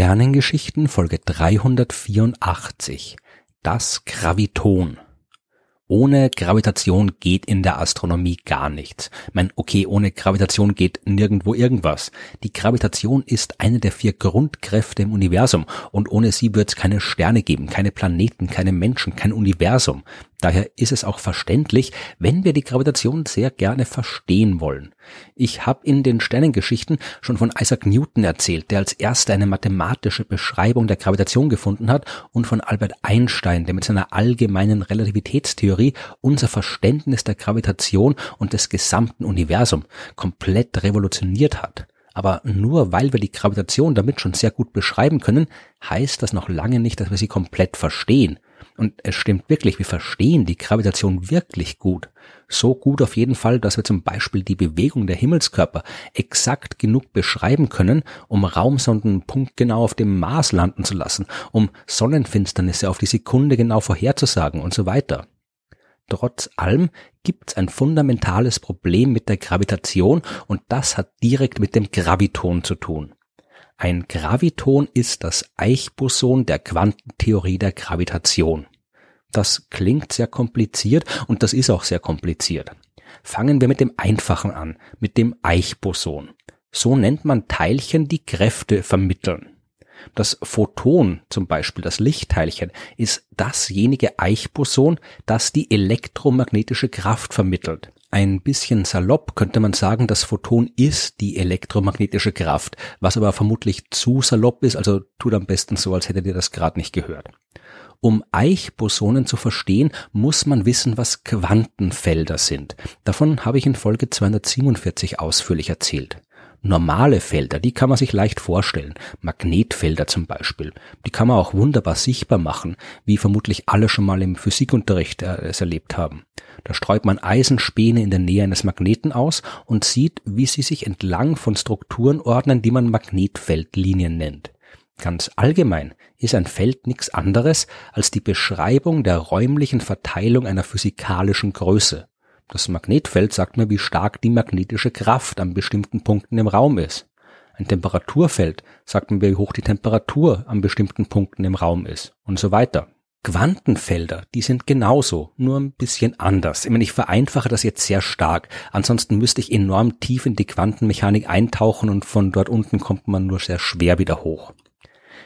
Sternengeschichten Folge 384 Das Graviton ohne Gravitation geht in der Astronomie gar nichts. Ich meine, okay, ohne Gravitation geht nirgendwo irgendwas. Die Gravitation ist eine der vier Grundkräfte im Universum und ohne sie wird es keine Sterne geben, keine Planeten, keine Menschen, kein Universum. Daher ist es auch verständlich, wenn wir die Gravitation sehr gerne verstehen wollen. Ich habe in den Sternengeschichten schon von Isaac Newton erzählt, der als erster eine mathematische Beschreibung der Gravitation gefunden hat, und von Albert Einstein, der mit seiner allgemeinen Relativitätstheorie unser Verständnis der Gravitation und des gesamten Universums komplett revolutioniert hat. Aber nur weil wir die Gravitation damit schon sehr gut beschreiben können, heißt das noch lange nicht, dass wir sie komplett verstehen. Und es stimmt wirklich, wir verstehen die Gravitation wirklich gut. So gut auf jeden Fall, dass wir zum Beispiel die Bewegung der Himmelskörper exakt genug beschreiben können, um Raumsonden punktgenau auf dem Mars landen zu lassen, um Sonnenfinsternisse auf die Sekunde genau vorherzusagen und so weiter. Trotz allem gibt es ein fundamentales Problem mit der Gravitation und das hat direkt mit dem Graviton zu tun. Ein Graviton ist das Eichboson der Quantentheorie der Gravitation. Das klingt sehr kompliziert und das ist auch sehr kompliziert. Fangen wir mit dem Einfachen an, mit dem Eichboson. So nennt man Teilchen, die Kräfte vermitteln. Das Photon, zum Beispiel das Lichtteilchen, ist dasjenige Eichboson, das die elektromagnetische Kraft vermittelt. Ein bisschen salopp könnte man sagen, das Photon ist die elektromagnetische Kraft, was aber vermutlich zu salopp ist, also tut am besten so, als hättet ihr das gerade nicht gehört. Um Eichbosonen zu verstehen, muss man wissen, was Quantenfelder sind. Davon habe ich in Folge 247 ausführlich erzählt normale Felder, die kann man sich leicht vorstellen. Magnetfelder zum Beispiel. Die kann man auch wunderbar sichtbar machen, wie vermutlich alle schon mal im Physikunterricht äh, es erlebt haben. Da streut man Eisenspäne in der Nähe eines Magneten aus und sieht, wie sie sich entlang von Strukturen ordnen, die man Magnetfeldlinien nennt. Ganz allgemein ist ein Feld nichts anderes als die Beschreibung der räumlichen Verteilung einer physikalischen Größe. Das Magnetfeld sagt mir, wie stark die magnetische Kraft an bestimmten Punkten im Raum ist. Ein Temperaturfeld sagt mir, wie hoch die Temperatur an bestimmten Punkten im Raum ist und so weiter. Quantenfelder, die sind genauso, nur ein bisschen anders. Ich meine, ich vereinfache das jetzt sehr stark. Ansonsten müsste ich enorm tief in die Quantenmechanik eintauchen und von dort unten kommt man nur sehr schwer wieder hoch.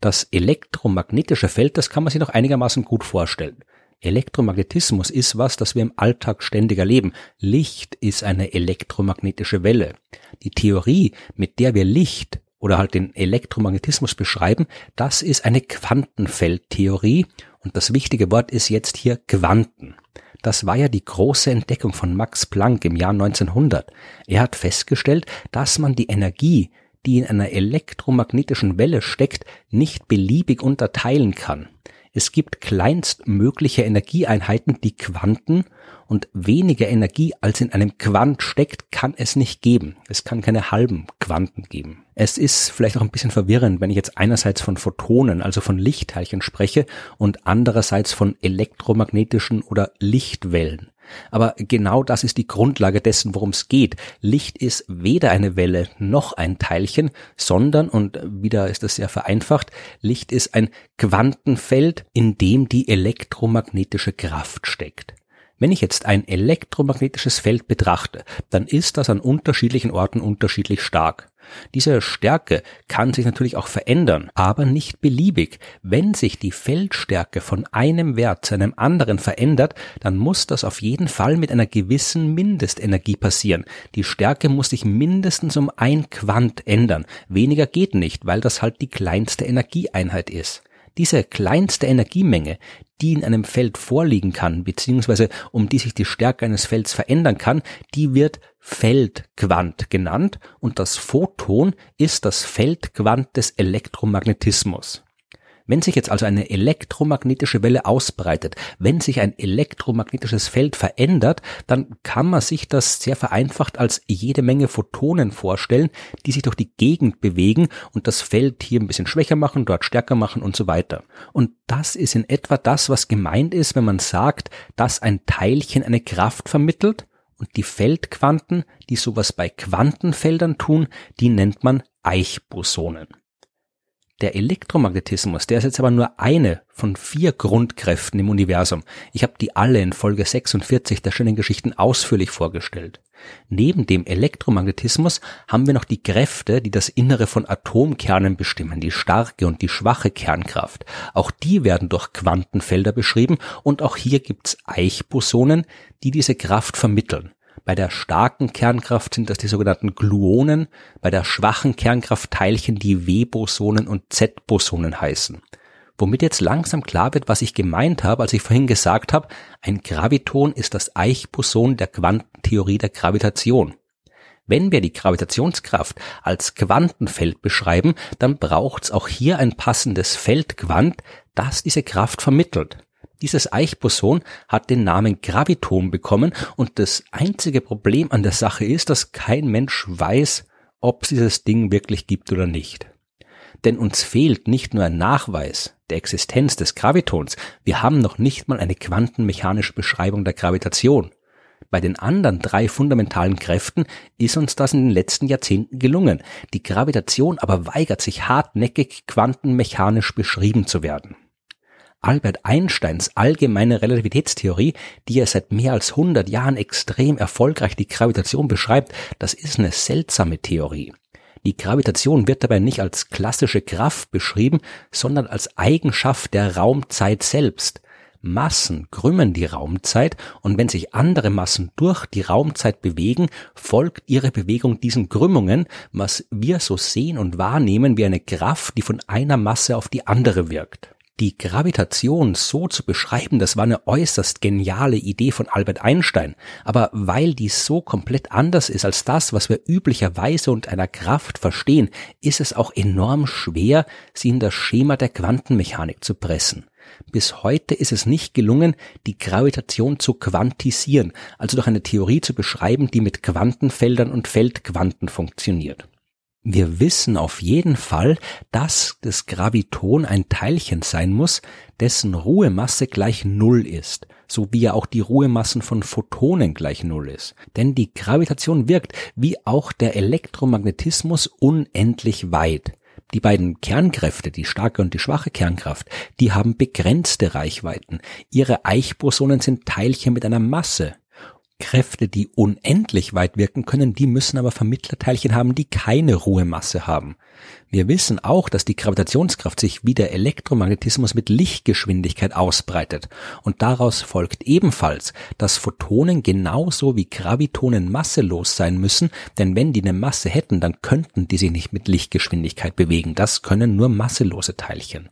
Das elektromagnetische Feld, das kann man sich noch einigermaßen gut vorstellen. Elektromagnetismus ist was, das wir im Alltag ständig erleben. Licht ist eine elektromagnetische Welle. Die Theorie, mit der wir Licht oder halt den Elektromagnetismus beschreiben, das ist eine Quantenfeldtheorie und das wichtige Wort ist jetzt hier Quanten. Das war ja die große Entdeckung von Max Planck im Jahr 1900. Er hat festgestellt, dass man die Energie, die in einer elektromagnetischen Welle steckt, nicht beliebig unterteilen kann. Es gibt kleinstmögliche Energieeinheiten, die Quanten und weniger Energie als in einem Quant steckt, kann es nicht geben. Es kann keine halben Quanten geben. Es ist vielleicht auch ein bisschen verwirrend, wenn ich jetzt einerseits von Photonen, also von Lichtteilchen spreche und andererseits von elektromagnetischen oder Lichtwellen. Aber genau das ist die Grundlage dessen, worum es geht. Licht ist weder eine Welle noch ein Teilchen, sondern, und wieder ist das sehr vereinfacht, Licht ist ein Quantenfeld, in dem die elektromagnetische Kraft steckt. Wenn ich jetzt ein elektromagnetisches Feld betrachte, dann ist das an unterschiedlichen Orten unterschiedlich stark. Diese Stärke kann sich natürlich auch verändern, aber nicht beliebig. Wenn sich die Feldstärke von einem Wert zu einem anderen verändert, dann muss das auf jeden Fall mit einer gewissen Mindestenergie passieren. Die Stärke muss sich mindestens um ein Quant ändern. Weniger geht nicht, weil das halt die kleinste Energieeinheit ist. Diese kleinste Energiemenge, die in einem Feld vorliegen kann, beziehungsweise um die sich die Stärke eines Felds verändern kann, die wird Feldquant genannt und das Photon ist das Feldquant des Elektromagnetismus. Wenn sich jetzt also eine elektromagnetische Welle ausbreitet, wenn sich ein elektromagnetisches Feld verändert, dann kann man sich das sehr vereinfacht als jede Menge Photonen vorstellen, die sich durch die Gegend bewegen und das Feld hier ein bisschen schwächer machen, dort stärker machen und so weiter. Und das ist in etwa das, was gemeint ist, wenn man sagt, dass ein Teilchen eine Kraft vermittelt und die Feldquanten, die sowas bei Quantenfeldern tun, die nennt man Eichbosonen. Der Elektromagnetismus, der ist jetzt aber nur eine von vier Grundkräften im Universum. Ich habe die alle in Folge 46 der schönen Geschichten ausführlich vorgestellt. Neben dem Elektromagnetismus haben wir noch die Kräfte, die das Innere von Atomkernen bestimmen, die starke und die schwache Kernkraft. Auch die werden durch Quantenfelder beschrieben und auch hier gibt's Eichbosonen, die diese Kraft vermitteln. Bei der starken Kernkraft sind das die sogenannten Gluonen, bei der schwachen Kernkraft Teilchen, die W-Bosonen und Z-Bosonen heißen. Womit jetzt langsam klar wird, was ich gemeint habe, als ich vorhin gesagt habe, ein Graviton ist das Eichboson der Quantentheorie der Gravitation. Wenn wir die Gravitationskraft als Quantenfeld beschreiben, dann braucht es auch hier ein passendes Feldquant, das diese Kraft vermittelt. Dieses Eichboson hat den Namen Graviton bekommen und das einzige Problem an der Sache ist, dass kein Mensch weiß, ob es dieses Ding wirklich gibt oder nicht. Denn uns fehlt nicht nur ein Nachweis der Existenz des Gravitons, wir haben noch nicht mal eine quantenmechanische Beschreibung der Gravitation. Bei den anderen drei fundamentalen Kräften ist uns das in den letzten Jahrzehnten gelungen. Die Gravitation aber weigert sich hartnäckig quantenmechanisch beschrieben zu werden. Albert Einsteins allgemeine Relativitätstheorie, die er seit mehr als 100 Jahren extrem erfolgreich die Gravitation beschreibt, das ist eine seltsame Theorie. Die Gravitation wird dabei nicht als klassische Kraft beschrieben, sondern als Eigenschaft der Raumzeit selbst. Massen krümmen die Raumzeit und wenn sich andere Massen durch die Raumzeit bewegen, folgt ihre Bewegung diesen Krümmungen, was wir so sehen und wahrnehmen wie eine Kraft, die von einer Masse auf die andere wirkt. Die Gravitation so zu beschreiben, das war eine äußerst geniale Idee von Albert Einstein. Aber weil dies so komplett anders ist als das, was wir üblicherweise unter einer Kraft verstehen, ist es auch enorm schwer, sie in das Schema der Quantenmechanik zu pressen. Bis heute ist es nicht gelungen, die Gravitation zu quantisieren, also durch eine Theorie zu beschreiben, die mit Quantenfeldern und Feldquanten funktioniert. Wir wissen auf jeden Fall, dass das Graviton ein Teilchen sein muss, dessen Ruhemasse gleich Null ist, so wie ja auch die Ruhemassen von Photonen gleich Null ist. Denn die Gravitation wirkt, wie auch der Elektromagnetismus, unendlich weit. Die beiden Kernkräfte, die starke und die schwache Kernkraft, die haben begrenzte Reichweiten. Ihre Eichbosonen sind Teilchen mit einer Masse, Kräfte, die unendlich weit wirken können, die müssen aber Vermittlerteilchen haben, die keine Ruhemasse haben. Wir wissen auch, dass die Gravitationskraft sich wie der Elektromagnetismus mit Lichtgeschwindigkeit ausbreitet. Und daraus folgt ebenfalls, dass Photonen genauso wie Gravitonen masselos sein müssen, denn wenn die eine Masse hätten, dann könnten die sich nicht mit Lichtgeschwindigkeit bewegen. Das können nur masselose Teilchen.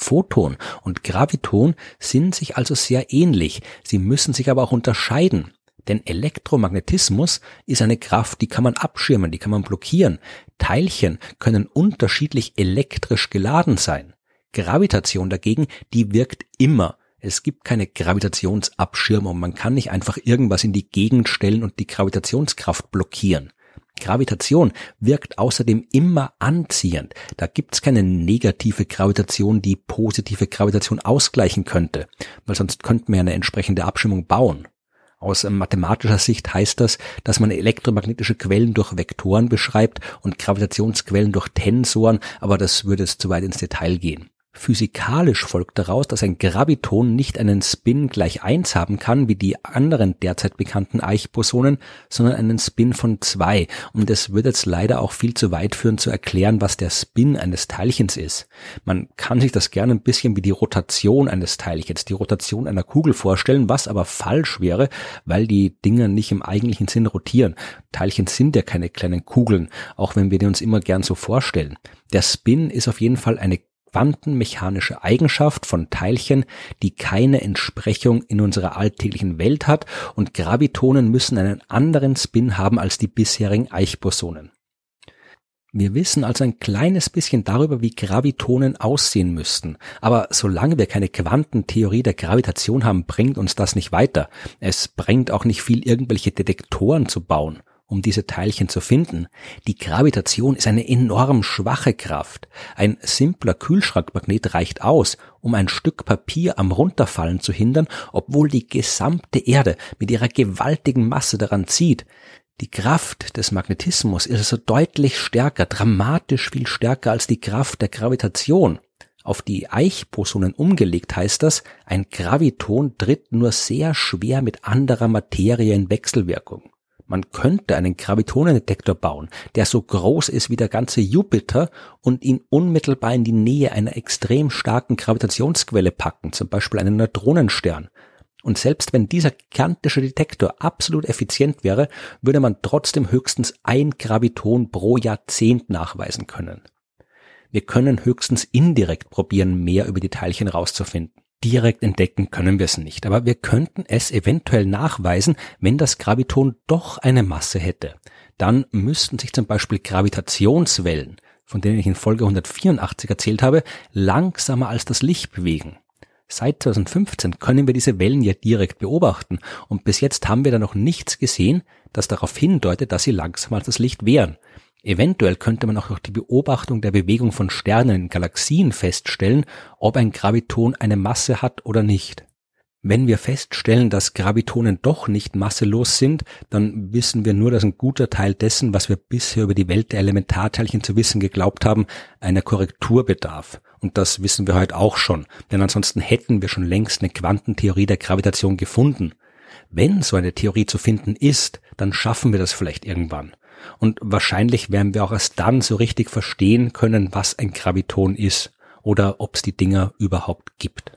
Photon und Graviton sind sich also sehr ähnlich, sie müssen sich aber auch unterscheiden. Denn Elektromagnetismus ist eine Kraft, die kann man abschirmen, die kann man blockieren. Teilchen können unterschiedlich elektrisch geladen sein. Gravitation dagegen, die wirkt immer. Es gibt keine Gravitationsabschirmung. Man kann nicht einfach irgendwas in die Gegend stellen und die Gravitationskraft blockieren. Gravitation wirkt außerdem immer anziehend. Da gibt's keine negative Gravitation, die positive Gravitation ausgleichen könnte, weil sonst könnten wir eine entsprechende Abschirmung bauen. Aus mathematischer Sicht heißt das, dass man elektromagnetische Quellen durch Vektoren beschreibt und Gravitationsquellen durch Tensoren, aber das würde es zu weit ins Detail gehen. Physikalisch folgt daraus, dass ein Graviton nicht einen Spin gleich eins haben kann, wie die anderen derzeit bekannten Eichbosonen, sondern einen Spin von zwei. Und es würde jetzt leider auch viel zu weit führen zu erklären, was der Spin eines Teilchens ist. Man kann sich das gerne ein bisschen wie die Rotation eines Teilchens, die Rotation einer Kugel vorstellen, was aber falsch wäre, weil die Dinge nicht im eigentlichen Sinn rotieren. Teilchen sind ja keine kleinen Kugeln, auch wenn wir die uns immer gern so vorstellen. Der Spin ist auf jeden Fall eine quantenmechanische Eigenschaft von Teilchen, die keine Entsprechung in unserer alltäglichen Welt hat und Gravitonen müssen einen anderen Spin haben als die bisherigen Eichbosonen. Wir wissen also ein kleines bisschen darüber, wie Gravitonen aussehen müssten. Aber solange wir keine Quantentheorie der Gravitation haben, bringt uns das nicht weiter. Es bringt auch nicht viel, irgendwelche Detektoren zu bauen um diese Teilchen zu finden. Die Gravitation ist eine enorm schwache Kraft. Ein simpler Kühlschrankmagnet reicht aus, um ein Stück Papier am Runterfallen zu hindern, obwohl die gesamte Erde mit ihrer gewaltigen Masse daran zieht. Die Kraft des Magnetismus ist also deutlich stärker, dramatisch viel stärker als die Kraft der Gravitation. Auf die Eichbosonen umgelegt heißt das, ein Graviton tritt nur sehr schwer mit anderer Materie in Wechselwirkung. Man könnte einen Gravitonendetektor bauen, der so groß ist wie der ganze Jupiter und ihn unmittelbar in die Nähe einer extrem starken Gravitationsquelle packen, zum Beispiel einen Neutronenstern. Und selbst wenn dieser gigantische Detektor absolut effizient wäre, würde man trotzdem höchstens ein Graviton pro Jahrzehnt nachweisen können. Wir können höchstens indirekt probieren, mehr über die Teilchen rauszufinden. Direkt entdecken können wir es nicht, aber wir könnten es eventuell nachweisen, wenn das Graviton doch eine Masse hätte. Dann müssten sich zum Beispiel Gravitationswellen, von denen ich in Folge 184 erzählt habe, langsamer als das Licht bewegen. Seit 2015 können wir diese Wellen ja direkt beobachten und bis jetzt haben wir da noch nichts gesehen, das darauf hindeutet, dass sie langsamer als das Licht wären. Eventuell könnte man auch durch die Beobachtung der Bewegung von Sternen in Galaxien feststellen, ob ein Graviton eine Masse hat oder nicht. Wenn wir feststellen, dass Gravitonen doch nicht masselos sind, dann wissen wir nur, dass ein guter Teil dessen, was wir bisher über die Welt der Elementarteilchen zu wissen geglaubt haben, einer Korrektur bedarf. Und das wissen wir heute auch schon, denn ansonsten hätten wir schon längst eine Quantentheorie der Gravitation gefunden. Wenn so eine Theorie zu finden ist, dann schaffen wir das vielleicht irgendwann. Und wahrscheinlich werden wir auch erst dann so richtig verstehen können, was ein Graviton ist oder ob es die Dinger überhaupt gibt.